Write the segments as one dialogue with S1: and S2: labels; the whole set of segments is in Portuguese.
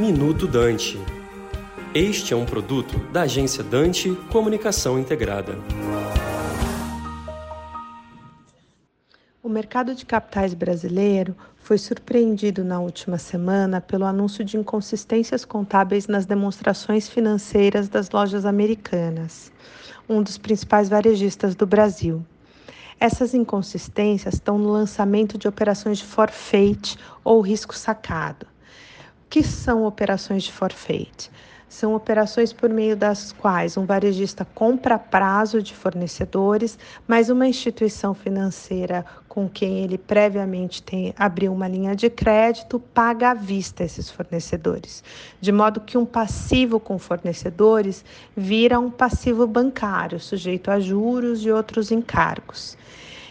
S1: Minuto Dante. Este é um produto da agência Dante Comunicação Integrada.
S2: O mercado de capitais brasileiro foi surpreendido na última semana pelo anúncio de inconsistências contábeis nas demonstrações financeiras das lojas americanas, um dos principais varejistas do Brasil. Essas inconsistências estão no lançamento de operações de forfeit ou risco sacado. Que são operações de forfeit? São operações por meio das quais um varejista compra prazo de fornecedores, mas uma instituição financeira com quem ele previamente tem abriu uma linha de crédito paga à vista esses fornecedores, de modo que um passivo com fornecedores vira um passivo bancário, sujeito a juros e outros encargos.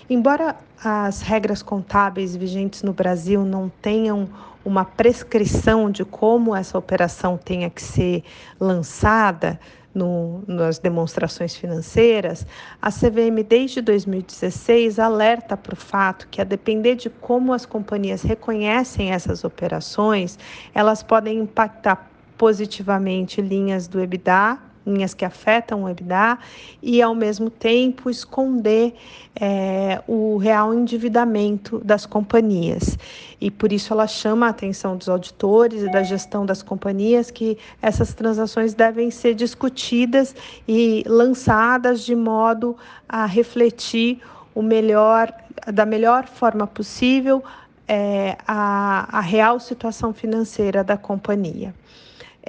S2: Embora as regras contábeis vigentes no Brasil não tenham uma prescrição de como essa operação tenha que ser lançada no, nas demonstrações financeiras, a CVM desde 2016 alerta para o fato que, a depender de como as companhias reconhecem essas operações, elas podem impactar positivamente linhas do EBITDA linhas que afetam o EBITDA e, ao mesmo tempo, esconder é, o real endividamento das companhias. E por isso ela chama a atenção dos auditores e da gestão das companhias que essas transações devem ser discutidas e lançadas de modo a refletir o melhor, da melhor forma possível é, a, a real situação financeira da companhia.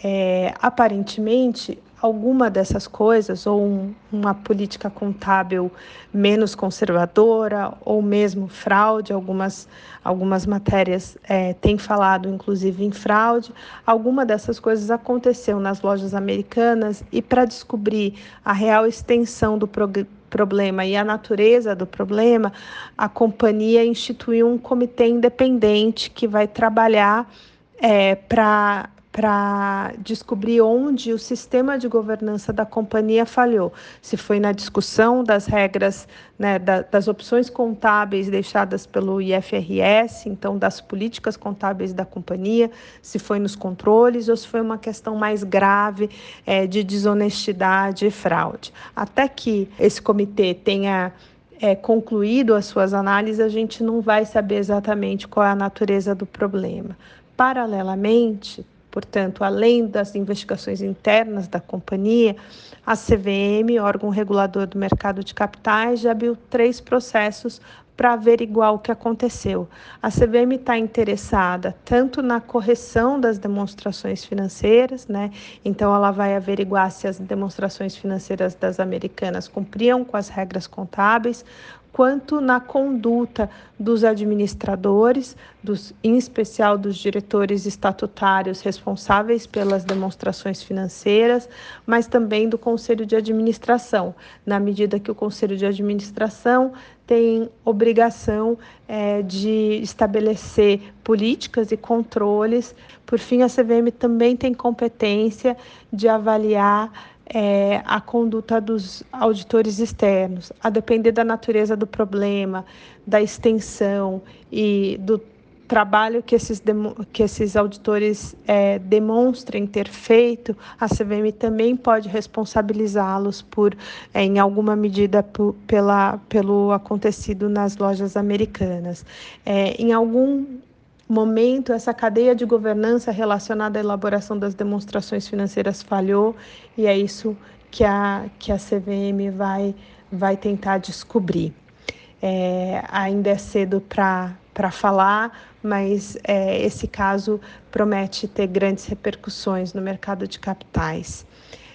S2: É, aparentemente, alguma dessas coisas, ou um, uma política contábil menos conservadora, ou mesmo fraude, algumas, algumas matérias é, têm falado, inclusive, em fraude. Alguma dessas coisas aconteceu nas lojas americanas, e para descobrir a real extensão do problema e a natureza do problema, a companhia instituiu um comitê independente que vai trabalhar é, para para descobrir onde o sistema de governança da companhia falhou. Se foi na discussão das regras, né, da, das opções contábeis deixadas pelo IFRS, então das políticas contábeis da companhia, se foi nos controles ou se foi uma questão mais grave é, de desonestidade e fraude. Até que esse comitê tenha é, concluído as suas análises, a gente não vai saber exatamente qual é a natureza do problema. Paralelamente, Portanto, além das investigações internas da companhia, a CVM, órgão regulador do mercado de capitais, já abriu três processos para averiguar o que aconteceu. A CVM está interessada tanto na correção das demonstrações financeiras, né? Então ela vai averiguar se as demonstrações financeiras das americanas cumpriam com as regras contábeis, quanto na conduta dos administradores, dos, em especial dos diretores estatutários responsáveis pelas demonstrações financeiras, mas também do conselho de administração, na medida que o conselho de administração tem obrigação é, de estabelecer políticas e controles. Por fim, a CVM também tem competência de avaliar é, a conduta dos auditores externos, a depender da natureza do problema, da extensão e do trabalho que esses, que esses auditores é, demonstrem ter feito, a CVM também pode responsabilizá-los por, é, em alguma medida, pela, pelo acontecido nas lojas americanas. É, em algum momento, essa cadeia de governança relacionada à elaboração das demonstrações financeiras falhou e é isso que a, que a CVM vai, vai tentar descobrir. É, ainda é cedo para falar, mas é, esse caso promete ter grandes repercussões no mercado de capitais.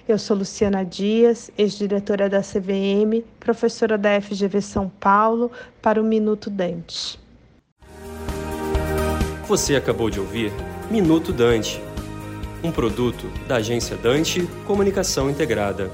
S2: Eu sou Luciana Dias, ex-diretora da CVM, professora da FGV São Paulo, para o Minuto Dante.
S1: Você acabou de ouvir Minuto Dante, um produto da agência Dante Comunicação Integrada.